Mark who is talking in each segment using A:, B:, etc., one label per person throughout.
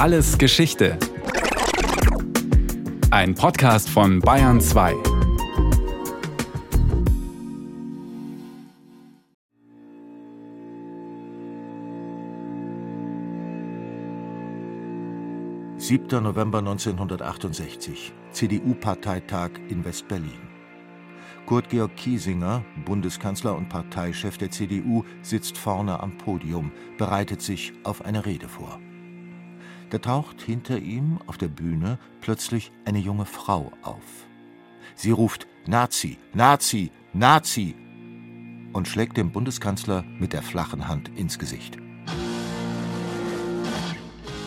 A: Alles Geschichte. Ein Podcast von Bayern 2.
B: Siebter November 1968, CDU-Parteitag in West-Berlin. Kurt Georg Kiesinger, Bundeskanzler und Parteichef der CDU, sitzt vorne am Podium, bereitet sich auf eine Rede vor. Da taucht hinter ihm auf der Bühne plötzlich eine junge Frau auf. Sie ruft Nazi, Nazi, Nazi und schlägt dem Bundeskanzler mit der flachen Hand ins Gesicht.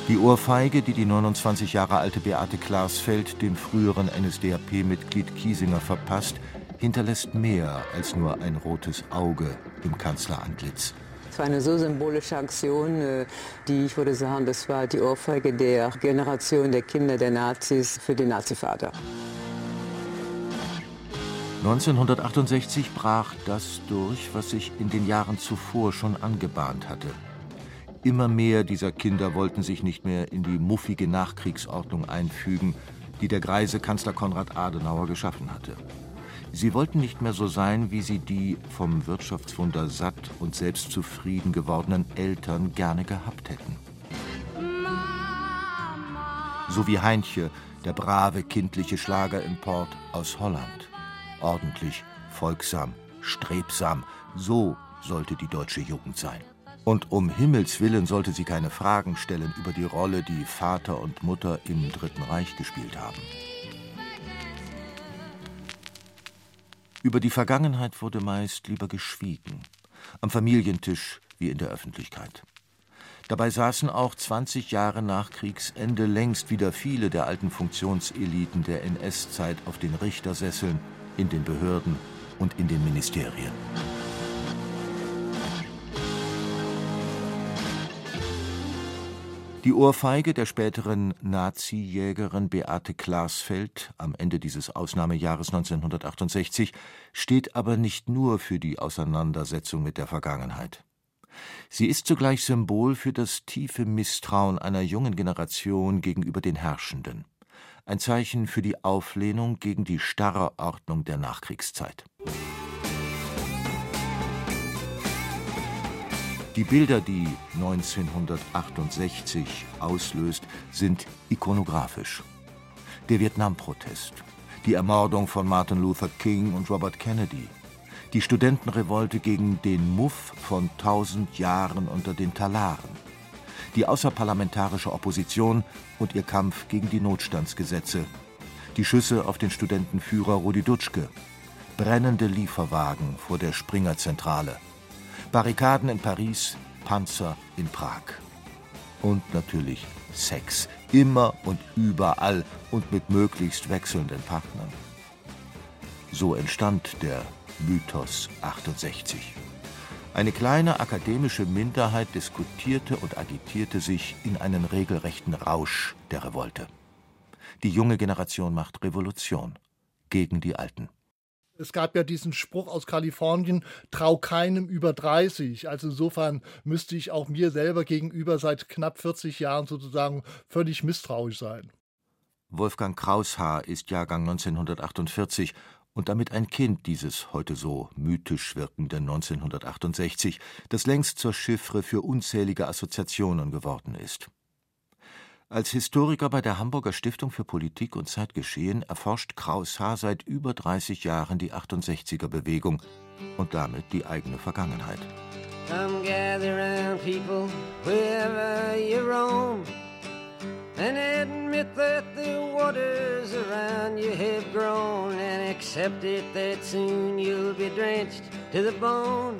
B: Die Ohrfeige, die die 29 Jahre alte Beate Klaasfeld dem früheren NSDAP-Mitglied Kiesinger verpasst, hinterlässt mehr als nur ein rotes Auge im Kanzlerantlitz.
C: Es war eine so symbolische Aktion, äh, die ich würde sagen, das war die Ohrfeige der Generation der Kinder der Nazis für den Nazivater.
B: 1968 brach das durch, was sich in den Jahren zuvor schon angebahnt hatte. Immer mehr dieser Kinder wollten sich nicht mehr in die muffige Nachkriegsordnung einfügen, die der greise Kanzler Konrad Adenauer geschaffen hatte. Sie wollten nicht mehr so sein, wie sie die vom Wirtschaftswunder satt und selbstzufrieden gewordenen Eltern gerne gehabt hätten. So wie Heinche, der brave kindliche Schlagerimport aus Holland. Ordentlich, folgsam, strebsam, so sollte die deutsche Jugend sein. Und um Himmels willen sollte sie keine Fragen stellen über die Rolle, die Vater und Mutter im Dritten Reich gespielt haben. Über die Vergangenheit wurde meist lieber geschwiegen, am Familientisch wie in der Öffentlichkeit. Dabei saßen auch 20 Jahre nach Kriegsende längst wieder viele der alten Funktionseliten der NS-Zeit auf den Richtersesseln, in den Behörden und in den Ministerien. Die Ohrfeige der späteren Nazi-Jägerin Beate Klaasfeld am Ende dieses Ausnahmejahres 1968 steht aber nicht nur für die Auseinandersetzung mit der Vergangenheit. Sie ist zugleich Symbol für das tiefe Misstrauen einer jungen Generation gegenüber den Herrschenden. Ein Zeichen für die Auflehnung gegen die starre Ordnung der Nachkriegszeit. Die Bilder, die 1968 auslöst, sind ikonografisch. Der Vietnam-Protest, die Ermordung von Martin Luther King und Robert Kennedy, die Studentenrevolte gegen den Muff von tausend Jahren unter den Talaren, die außerparlamentarische Opposition und ihr Kampf gegen die Notstandsgesetze, die Schüsse auf den Studentenführer Rudi Dutschke, brennende Lieferwagen vor der Springer-Zentrale – Barrikaden in Paris, Panzer in Prag. Und natürlich Sex. Immer und überall und mit möglichst wechselnden Partnern. So entstand der Mythos 68. Eine kleine akademische Minderheit diskutierte und agitierte sich in einen regelrechten Rausch der Revolte. Die junge Generation macht Revolution gegen die Alten.
D: Es gab ja diesen Spruch aus Kalifornien, trau keinem über 30. Also insofern müsste ich auch mir selber gegenüber seit knapp 40 Jahren sozusagen völlig misstrauisch sein.
B: Wolfgang Kraushaar ist Jahrgang 1948 und damit ein Kind dieses heute so mythisch wirkenden 1968, das längst zur Chiffre für unzählige Assoziationen geworden ist. Als Historiker bei der Hamburger Stiftung für Politik und Zeitgeschehen erforscht Kraus Haar seit über 30 Jahren die 68er-Bewegung und damit die eigene Vergangenheit. Come gather round people wherever you roam and admit that the waters around you have grown and accept it that soon you'll be drenched to the bone.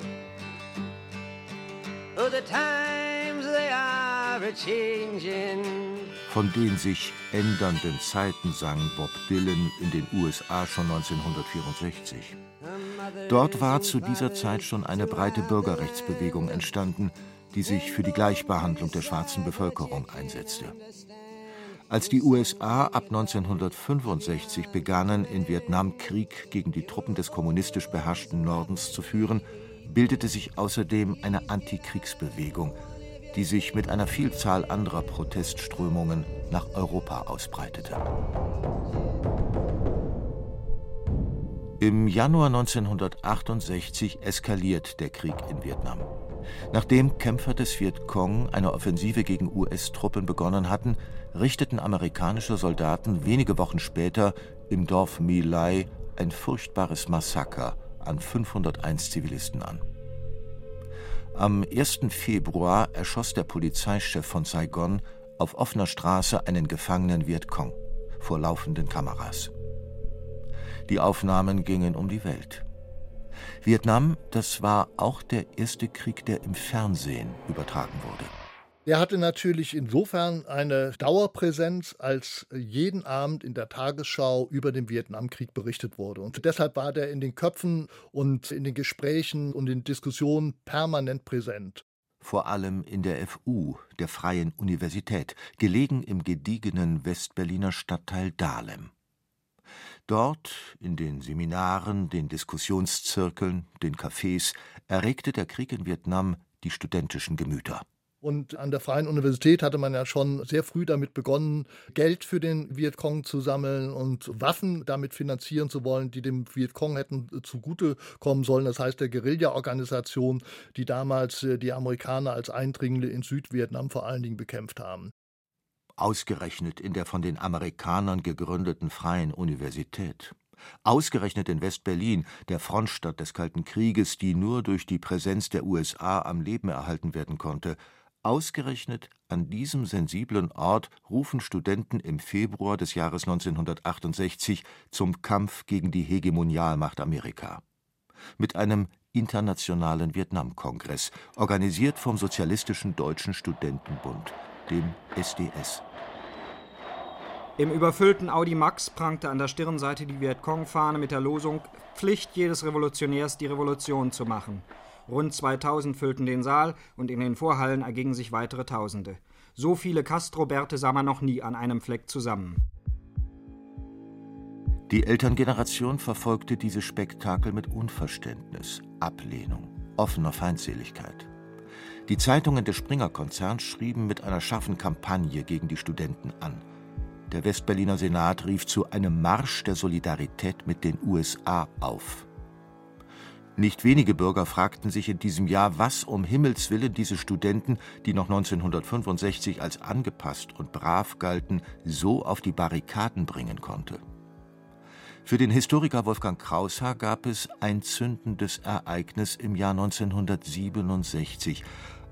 B: Oh, the times they are a changing von den sich ändernden Zeiten sang Bob Dylan in den USA schon 1964. Dort war zu dieser Zeit schon eine breite Bürgerrechtsbewegung entstanden, die sich für die Gleichbehandlung der schwarzen Bevölkerung einsetzte. Als die USA ab 1965 begannen, in Vietnam Krieg gegen die Truppen des kommunistisch beherrschten Nordens zu führen, bildete sich außerdem eine Antikriegsbewegung, die sich mit einer Vielzahl anderer Protestströmungen nach Europa ausbreitete. Im Januar 1968 eskaliert der Krieg in Vietnam. Nachdem Kämpfer des Vietcong eine Offensive gegen US-Truppen begonnen hatten, richteten amerikanische Soldaten wenige Wochen später im Dorf My Lai ein furchtbares Massaker an 501 Zivilisten an. Am 1. Februar erschoss der Polizeichef von Saigon auf offener Straße einen gefangenen Vietcong vor laufenden Kameras. Die Aufnahmen gingen um die Welt. Vietnam, das war auch der erste Krieg, der im Fernsehen übertragen wurde.
D: Er hatte natürlich insofern eine Dauerpräsenz, als jeden Abend in der Tagesschau über den Vietnamkrieg berichtet wurde. Und deshalb war der in den Köpfen und in den Gesprächen und in Diskussionen permanent präsent.
B: Vor allem in der FU, der Freien Universität, gelegen im gediegenen Westberliner Stadtteil Dahlem. Dort, in den Seminaren, den Diskussionszirkeln, den Cafés, erregte der Krieg in Vietnam die studentischen Gemüter.
D: Und an der Freien Universität hatte man ja schon sehr früh damit begonnen, Geld für den Vietcong zu sammeln und Waffen damit finanzieren zu wollen, die dem Vietcong hätten zugutekommen sollen. Das heißt der Guerilla-Organisation, die damals äh, die Amerikaner als Eindringlinge in Südvietnam vor allen Dingen bekämpft haben.
B: Ausgerechnet in der von den Amerikanern gegründeten Freien Universität. Ausgerechnet in West-Berlin, der Frontstadt des Kalten Krieges, die nur durch die Präsenz der USA am Leben erhalten werden konnte. Ausgerechnet an diesem sensiblen Ort rufen Studenten im Februar des Jahres 1968 zum Kampf gegen die Hegemonialmacht Amerika. Mit einem internationalen Vietnamkongress, organisiert vom Sozialistischen Deutschen Studentenbund dem SDS.
E: Im überfüllten Audi Max prangte an der Stirnseite die Vietcong-Fahne mit der Losung Pflicht jedes Revolutionärs, die Revolution zu machen. Rund 2000 füllten den Saal und in den Vorhallen ergingen sich weitere Tausende. So viele Castro-Bärte sah man noch nie an einem Fleck zusammen.
B: Die Elterngeneration verfolgte diese Spektakel mit Unverständnis, Ablehnung, offener Feindseligkeit. Die Zeitungen des Springer-Konzerns schrieben mit einer scharfen Kampagne gegen die Studenten an. Der Westberliner Senat rief zu einem Marsch der Solidarität mit den USA auf. Nicht wenige Bürger fragten sich in diesem Jahr, was um Himmels willen diese Studenten, die noch 1965 als angepasst und brav galten, so auf die Barrikaden bringen konnte. Für den Historiker Wolfgang Kraushaar gab es ein zündendes Ereignis im Jahr 1967,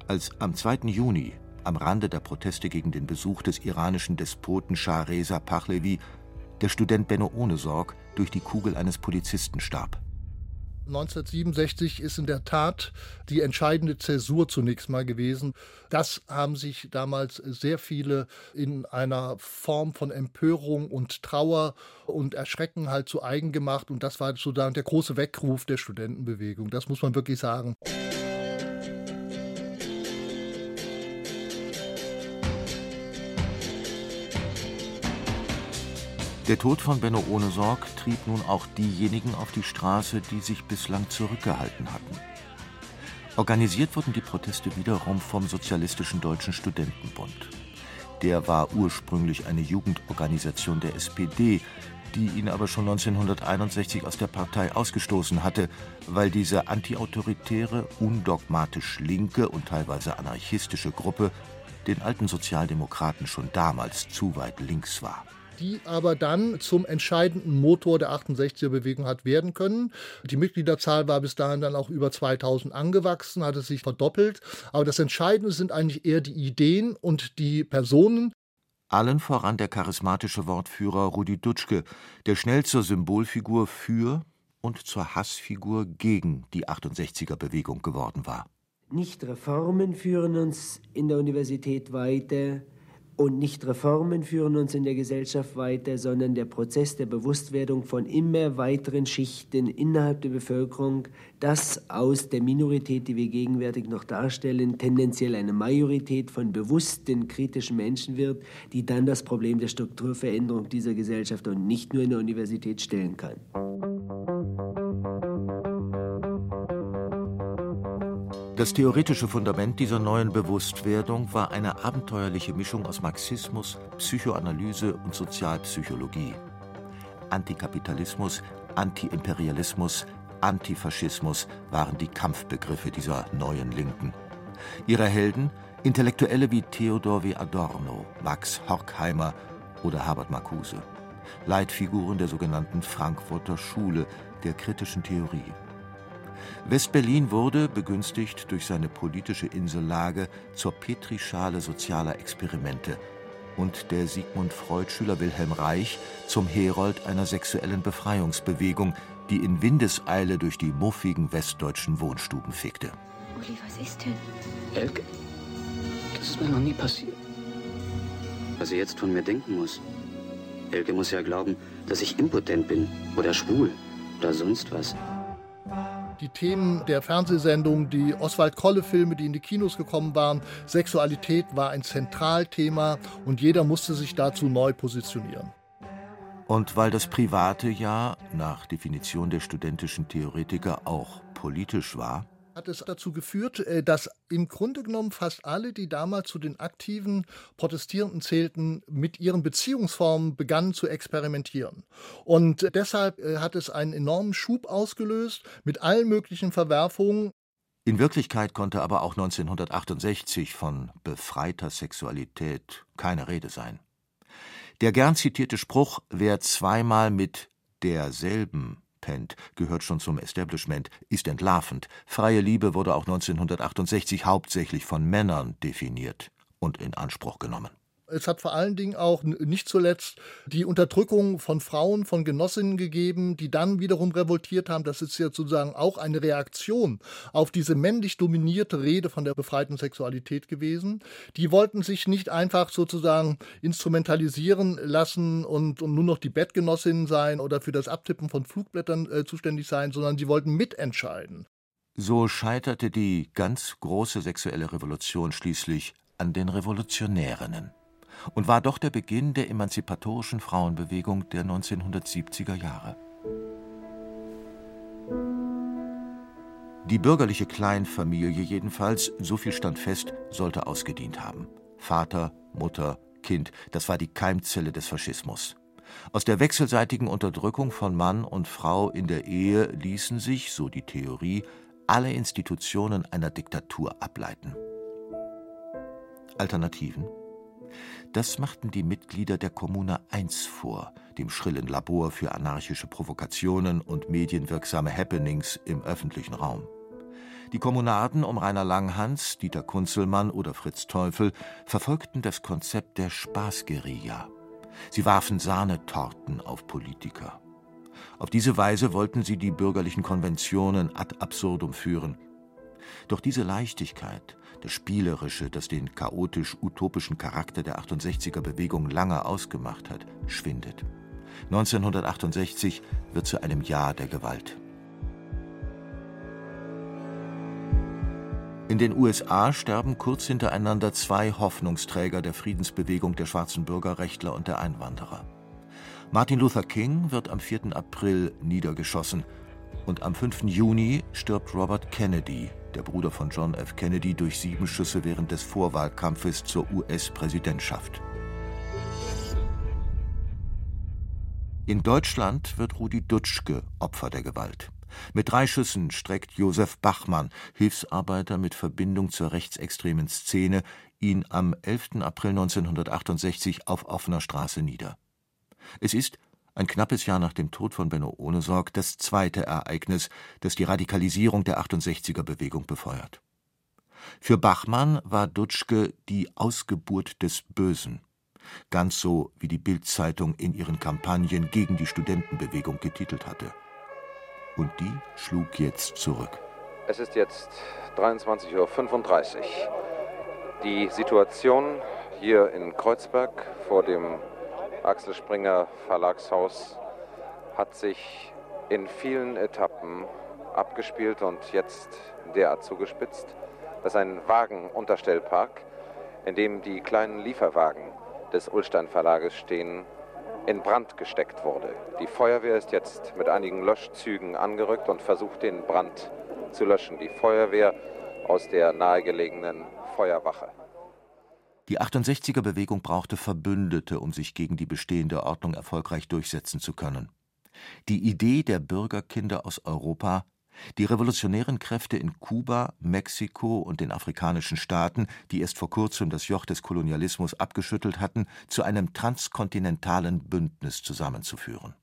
B: als am 2. Juni, am Rande der Proteste gegen den Besuch des iranischen Despoten Shah Reza Pahlavi, der Student Benno Ohnesorg durch die Kugel eines Polizisten starb.
D: 1967 ist in der Tat die entscheidende Zäsur zunächst mal gewesen. Das haben sich damals sehr viele in einer Form von Empörung und Trauer und Erschrecken halt zu eigen gemacht. Und das war sozusagen der große Weckruf der Studentenbewegung. Das muss man wirklich sagen.
B: Der Tod von Benno Ohnesorg trieb nun auch diejenigen auf die Straße, die sich bislang zurückgehalten hatten. Organisiert wurden die Proteste wiederum vom Sozialistischen Deutschen Studentenbund. Der war ursprünglich eine Jugendorganisation der SPD, die ihn aber schon 1961 aus der Partei ausgestoßen hatte, weil diese antiautoritäre, undogmatisch linke und teilweise anarchistische Gruppe den alten Sozialdemokraten schon damals zu weit links war
D: die aber dann zum entscheidenden Motor der 68er-Bewegung hat werden können. Die Mitgliederzahl war bis dahin dann auch über 2000 angewachsen, hatte sich verdoppelt. Aber das Entscheidende sind eigentlich eher die Ideen und die Personen,
B: allen voran der charismatische Wortführer Rudi Dutschke, der schnell zur Symbolfigur für und zur Hassfigur gegen die 68er-Bewegung geworden war.
F: Nicht Reformen führen uns in der Universität weiter, und nicht Reformen führen uns in der Gesellschaft weiter, sondern der Prozess der Bewusstwerdung von immer weiteren Schichten innerhalb der Bevölkerung, dass aus der Minorität, die wir gegenwärtig noch darstellen, tendenziell eine Majorität von bewussten, kritischen Menschen wird, die dann das Problem der Strukturveränderung dieser Gesellschaft und nicht nur in der Universität stellen kann.
B: Das theoretische Fundament dieser neuen Bewusstwerdung war eine abenteuerliche Mischung aus Marxismus, Psychoanalyse und Sozialpsychologie. Antikapitalismus, Antiimperialismus, Antifaschismus waren die Kampfbegriffe dieser neuen Linken. Ihre Helden Intellektuelle wie Theodor W. Adorno, Max Horkheimer oder Herbert Marcuse. Leitfiguren der sogenannten Frankfurter Schule der kritischen Theorie. West-Berlin wurde, begünstigt durch seine politische Insellage, zur Petrischale sozialer Experimente und der Sigmund Freud-Schüler Wilhelm Reich zum Herold einer sexuellen Befreiungsbewegung, die in Windeseile durch die muffigen westdeutschen Wohnstuben fegte.
G: Uli, was ist denn?
H: Elke, das ist mir noch nie passiert. Was sie jetzt von mir denken muss. Elke muss ja glauben, dass ich impotent bin oder schwul oder sonst was.
D: Die Themen der Fernsehsendung, die Oswald-Kolle-Filme, die in die Kinos gekommen waren, Sexualität war ein Zentralthema und jeder musste sich dazu neu positionieren.
B: Und weil das Private ja nach Definition der studentischen Theoretiker auch politisch war,
D: hat es dazu geführt, äh, dass im Grunde genommen fast alle, die damals zu den aktiven Protestierenden zählten, mit ihren Beziehungsformen begannen zu experimentieren. Und deshalb äh, hat es einen enormen Schub ausgelöst mit allen möglichen Verwerfungen.
B: In Wirklichkeit konnte aber auch 1968 von befreiter Sexualität keine Rede sein. Der gern zitierte Spruch, wer zweimal mit derselben pennt, gehört schon zum Establishment, ist entlarvend. Freie Liebe wurde auch 1968 hauptsächlich von Männern definiert und in Anspruch genommen.
D: Es hat vor allen Dingen auch nicht zuletzt die Unterdrückung von Frauen, von Genossinnen gegeben, die dann wiederum revoltiert haben. Das ist ja sozusagen auch eine Reaktion auf diese männlich dominierte Rede von der befreiten Sexualität gewesen. Die wollten sich nicht einfach sozusagen instrumentalisieren lassen und, und nur noch die Bettgenossinnen sein oder für das Abtippen von Flugblättern äh, zuständig sein, sondern sie wollten mitentscheiden.
B: So scheiterte die ganz große sexuelle Revolution schließlich an den Revolutionärinnen und war doch der Beginn der emanzipatorischen Frauenbewegung der 1970er Jahre. Die bürgerliche Kleinfamilie jedenfalls, so viel stand fest, sollte ausgedient haben. Vater, Mutter, Kind, das war die Keimzelle des Faschismus. Aus der wechselseitigen Unterdrückung von Mann und Frau in der Ehe ließen sich, so die Theorie, alle Institutionen einer Diktatur ableiten. Alternativen? Das machten die Mitglieder der Kommuna 1 vor, dem schrillen Labor für anarchische Provokationen und medienwirksame Happenings im öffentlichen Raum. Die Kommunaden um Rainer Langhans, Dieter Kunzelmann oder Fritz Teufel verfolgten das Konzept der Spaßguerilla. Sie warfen Sahnetorten auf Politiker. Auf diese Weise wollten sie die bürgerlichen Konventionen ad absurdum führen. Doch diese Leichtigkeit, das Spielerische, das den chaotisch-utopischen Charakter der 68er-Bewegung lange ausgemacht hat, schwindet. 1968 wird zu einem Jahr der Gewalt. In den USA sterben kurz hintereinander zwei Hoffnungsträger der Friedensbewegung der schwarzen Bürgerrechtler und der Einwanderer. Martin Luther King wird am 4. April niedergeschossen und am 5. Juni stirbt Robert Kennedy, der Bruder von John F. Kennedy, durch sieben Schüsse während des Vorwahlkampfes zur US-Präsidentschaft. In Deutschland wird Rudi Dutschke Opfer der Gewalt. Mit drei Schüssen streckt Josef Bachmann, Hilfsarbeiter mit Verbindung zur rechtsextremen Szene, ihn am 11. April 1968 auf offener Straße nieder. Es ist, ein knappes Jahr nach dem Tod von Benno Ohnesorg das zweite Ereignis, das die Radikalisierung der 68er-Bewegung befeuert. Für Bachmann war Dutschke die Ausgeburt des Bösen, ganz so wie die Bild-Zeitung in ihren Kampagnen gegen die Studentenbewegung getitelt hatte. Und die schlug jetzt zurück.
I: Es ist jetzt 23.35 Uhr. Die Situation hier in Kreuzberg vor dem Axel Springer Verlagshaus hat sich in vielen Etappen abgespielt und jetzt derart zugespitzt, dass ein Wagenunterstellpark, in dem die kleinen Lieferwagen des Ulstein Verlages stehen, in Brand gesteckt wurde. Die Feuerwehr ist jetzt mit einigen Löschzügen angerückt und versucht, den Brand zu löschen. Die Feuerwehr aus der nahegelegenen Feuerwache.
B: Die 68er-Bewegung brauchte Verbündete, um sich gegen die bestehende Ordnung erfolgreich durchsetzen zu können. Die Idee der Bürgerkinder aus Europa, die revolutionären Kräfte in Kuba, Mexiko und den afrikanischen Staaten, die erst vor kurzem das Joch des Kolonialismus abgeschüttelt hatten, zu einem transkontinentalen Bündnis zusammenzuführen.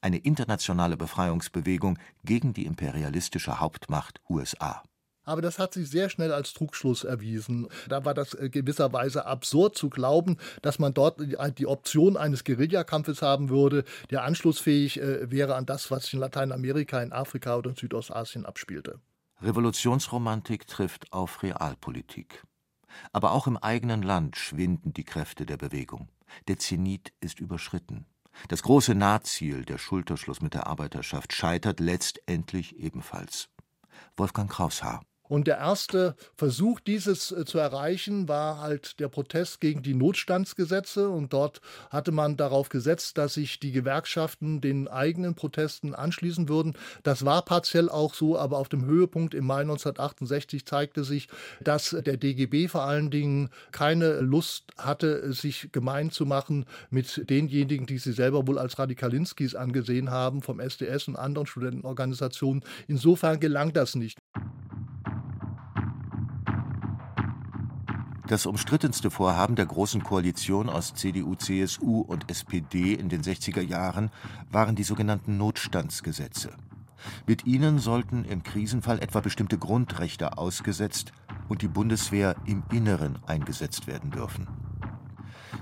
B: Eine internationale Befreiungsbewegung gegen die imperialistische Hauptmacht USA.
D: Aber das hat sich sehr schnell als Trugschluss erwiesen. Da war das äh, gewisserweise absurd zu glauben, dass man dort die Option eines Guerillakampfes haben würde, der anschlussfähig äh, wäre an das, was sich in Lateinamerika, in Afrika oder in Südostasien abspielte.
B: Revolutionsromantik trifft auf Realpolitik. Aber auch im eigenen Land schwinden die Kräfte der Bewegung. Der Zenit ist überschritten. Das große Nahziel, der Schulterschluss mit der Arbeiterschaft, scheitert letztendlich ebenfalls. Wolfgang Kraushaar
D: und der erste Versuch, dieses äh, zu erreichen, war halt der Protest gegen die Notstandsgesetze. Und dort hatte man darauf gesetzt, dass sich die Gewerkschaften den eigenen Protesten anschließen würden. Das war partiell auch so, aber auf dem Höhepunkt im Mai 1968 zeigte sich, dass der DGB vor allen Dingen keine Lust hatte, sich gemein zu machen mit denjenigen, die sie selber wohl als Radikalinskis angesehen haben, vom SDS und anderen Studentenorganisationen. Insofern gelang das nicht.
B: Das umstrittenste Vorhaben der Großen Koalition aus CDU, CSU und SPD in den 60er Jahren waren die sogenannten Notstandsgesetze. Mit ihnen sollten im Krisenfall etwa bestimmte Grundrechte ausgesetzt und die Bundeswehr im Inneren eingesetzt werden dürfen.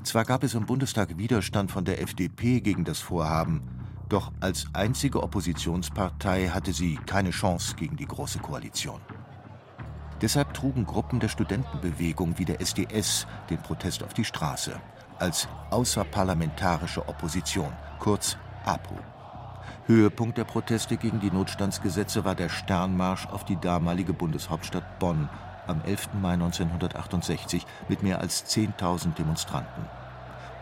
B: Zwar gab es im Bundestag Widerstand von der FDP gegen das Vorhaben, doch als einzige Oppositionspartei hatte sie keine Chance gegen die Große Koalition. Deshalb trugen Gruppen der Studentenbewegung wie der SDS den Protest auf die Straße als außerparlamentarische Opposition, kurz APO. Höhepunkt der Proteste gegen die Notstandsgesetze war der Sternmarsch auf die damalige Bundeshauptstadt Bonn am 11. Mai 1968 mit mehr als 10.000 Demonstranten.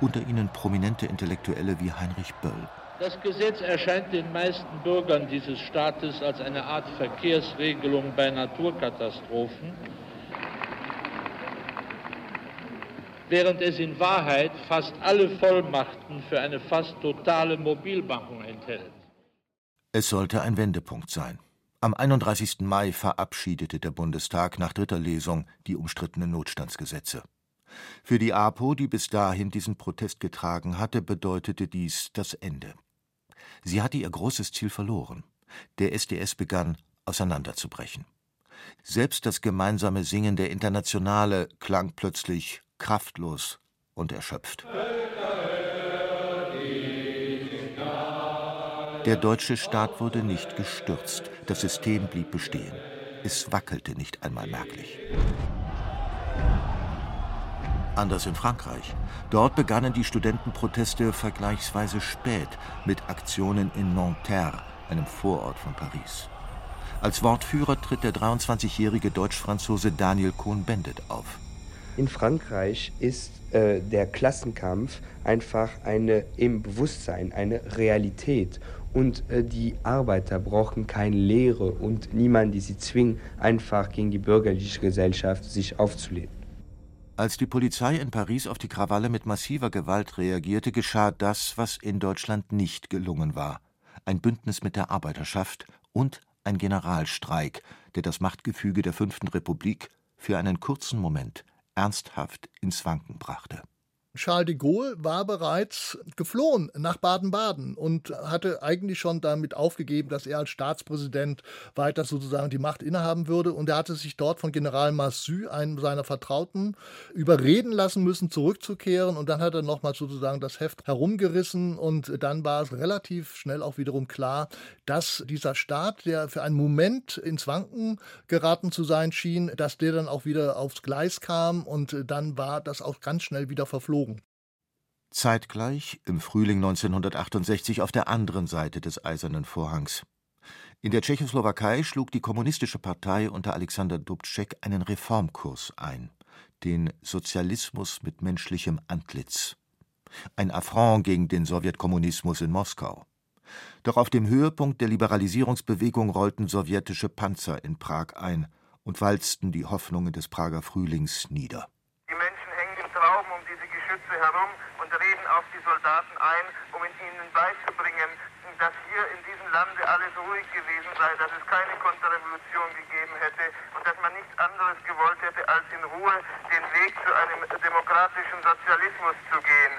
B: Unter ihnen prominente Intellektuelle wie Heinrich Böll.
G: Das Gesetz erscheint den meisten Bürgern dieses Staates als eine Art Verkehrsregelung bei Naturkatastrophen, während es in Wahrheit fast alle Vollmachten für eine fast totale Mobilmachung enthält.
B: Es sollte ein Wendepunkt sein. Am 31. Mai verabschiedete der Bundestag nach dritter Lesung die umstrittenen Notstandsgesetze. Für die APO, die bis dahin diesen Protest getragen hatte, bedeutete dies das Ende. Sie hatte ihr großes Ziel verloren. Der SDS begann auseinanderzubrechen. Selbst das gemeinsame Singen der Internationale klang plötzlich kraftlos und erschöpft. Der deutsche Staat wurde nicht gestürzt, das System blieb bestehen. Es wackelte nicht einmal merklich. Anders in Frankreich. Dort begannen die Studentenproteste vergleichsweise spät mit Aktionen in Nanterre, einem Vorort von Paris. Als Wortführer tritt der 23-jährige Deutsch-Franzose Daniel Cohn-Bendit auf.
J: In Frankreich ist äh, der Klassenkampf einfach eine im Bewusstsein, eine Realität. Und äh, die Arbeiter brauchen keine Lehre und niemanden, die sie zwingen, einfach gegen die bürgerliche Gesellschaft sich aufzulehnen.
B: Als die Polizei in Paris auf die Krawalle mit massiver Gewalt reagierte, geschah das, was in Deutschland nicht gelungen war: ein Bündnis mit der Arbeiterschaft und ein Generalstreik, der das Machtgefüge der Fünften Republik für einen kurzen Moment ernsthaft ins Wanken brachte
D: Charles de Gaulle war bereits geflohen nach Baden-Baden und hatte eigentlich schon damit aufgegeben, dass er als Staatspräsident weiter sozusagen die Macht innehaben würde. Und er hatte sich dort von General Massu, einem seiner Vertrauten, überreden lassen müssen, zurückzukehren. Und dann hat er nochmal sozusagen das Heft herumgerissen. Und dann war es relativ schnell auch wiederum klar, dass dieser Staat, der für einen Moment ins Wanken geraten zu sein schien, dass der dann auch wieder aufs Gleis kam. Und dann war das auch ganz schnell wieder verflogen.
B: Zeitgleich, im Frühling 1968 auf der anderen Seite des Eisernen Vorhangs. In der Tschechoslowakei schlug die Kommunistische Partei unter Alexander Dubček einen Reformkurs ein, den Sozialismus mit menschlichem Antlitz. Ein Affront gegen den Sowjetkommunismus in Moskau. Doch auf dem Höhepunkt der Liberalisierungsbewegung rollten sowjetische Panzer in Prag ein und walzten die Hoffnungen des Prager Frühlings nieder.
K: Die Menschen hängen im Traum um Geschütze herum und reden auf die Soldaten ein, um ihnen beizubringen, dass hier in diesem Lande alles ruhig gewesen sei, dass es keine Konterrevolution gegeben hätte und dass man nichts anderes gewollt hätte, als in Ruhe den Weg zu einem demokratischen Sozialismus zu gehen.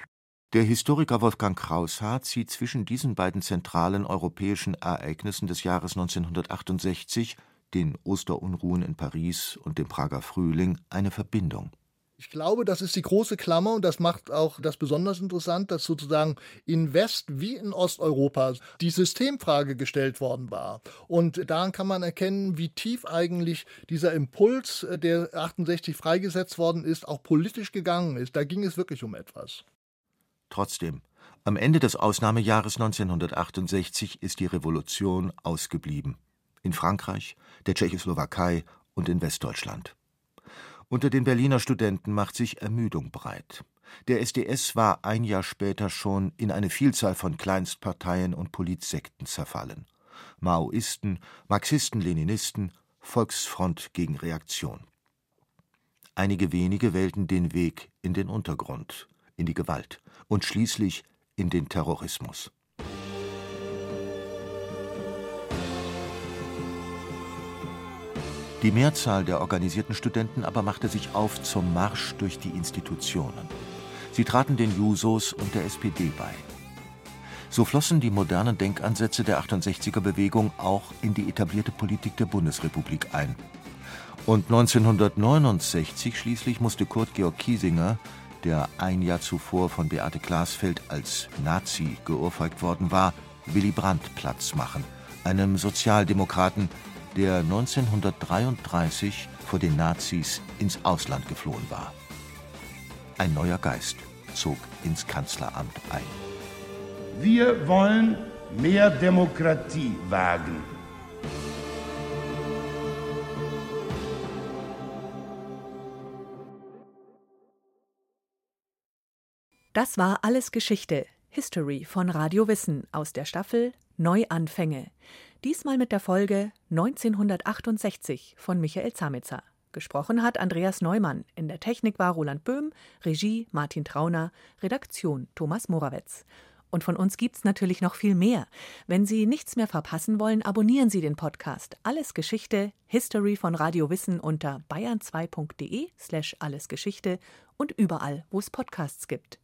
B: Der Historiker Wolfgang Kraushaar zieht zwischen diesen beiden zentralen europäischen Ereignissen des Jahres 1968, den Osterunruhen in Paris und dem Prager Frühling, eine Verbindung.
D: Ich glaube, das ist die große Klammer und das macht auch das besonders interessant, dass sozusagen in West wie in Osteuropa die Systemfrage gestellt worden war. Und daran kann man erkennen, wie tief eigentlich dieser Impuls, äh, der 68 freigesetzt worden ist, auch politisch gegangen ist. Da ging es wirklich um etwas.
B: Trotzdem, am Ende des Ausnahmejahres 1968 ist die Revolution ausgeblieben. In Frankreich, der Tschechoslowakei und in Westdeutschland. Unter den Berliner Studenten macht sich Ermüdung breit. Der SDS war ein Jahr später schon in eine Vielzahl von Kleinstparteien und Politsekten zerfallen. Maoisten, Marxisten, Leninisten, Volksfront gegen Reaktion. Einige wenige wählten den Weg in den Untergrund, in die Gewalt und schließlich in den Terrorismus. Die Mehrzahl der organisierten Studenten aber machte sich auf zum Marsch durch die Institutionen. Sie traten den Jusos und der SPD bei. So flossen die modernen Denkansätze der 68er Bewegung auch in die etablierte Politik der Bundesrepublik ein. Und 1969 schließlich musste Kurt Georg Kiesinger, der ein Jahr zuvor von Beate Glasfeld als Nazi geohrfeigt worden war, Willy Brandt Platz machen, einem Sozialdemokraten, der 1933 vor den Nazis ins Ausland geflohen war. Ein neuer Geist zog ins Kanzleramt ein.
L: Wir wollen mehr Demokratie wagen.
M: Das war alles Geschichte, History von Radio Wissen aus der Staffel Neuanfänge. Diesmal mit der Folge 1968 von Michael Zamitzer. Gesprochen hat Andreas Neumann. In der Technik war Roland Böhm, Regie Martin Trauner, Redaktion Thomas Morawetz. Und von uns gibt's natürlich noch viel mehr. Wenn Sie nichts mehr verpassen wollen, abonnieren Sie den Podcast Alles Geschichte, History von Radio Wissen unter bayern2.de slash allesgeschichte und überall, wo es Podcasts gibt.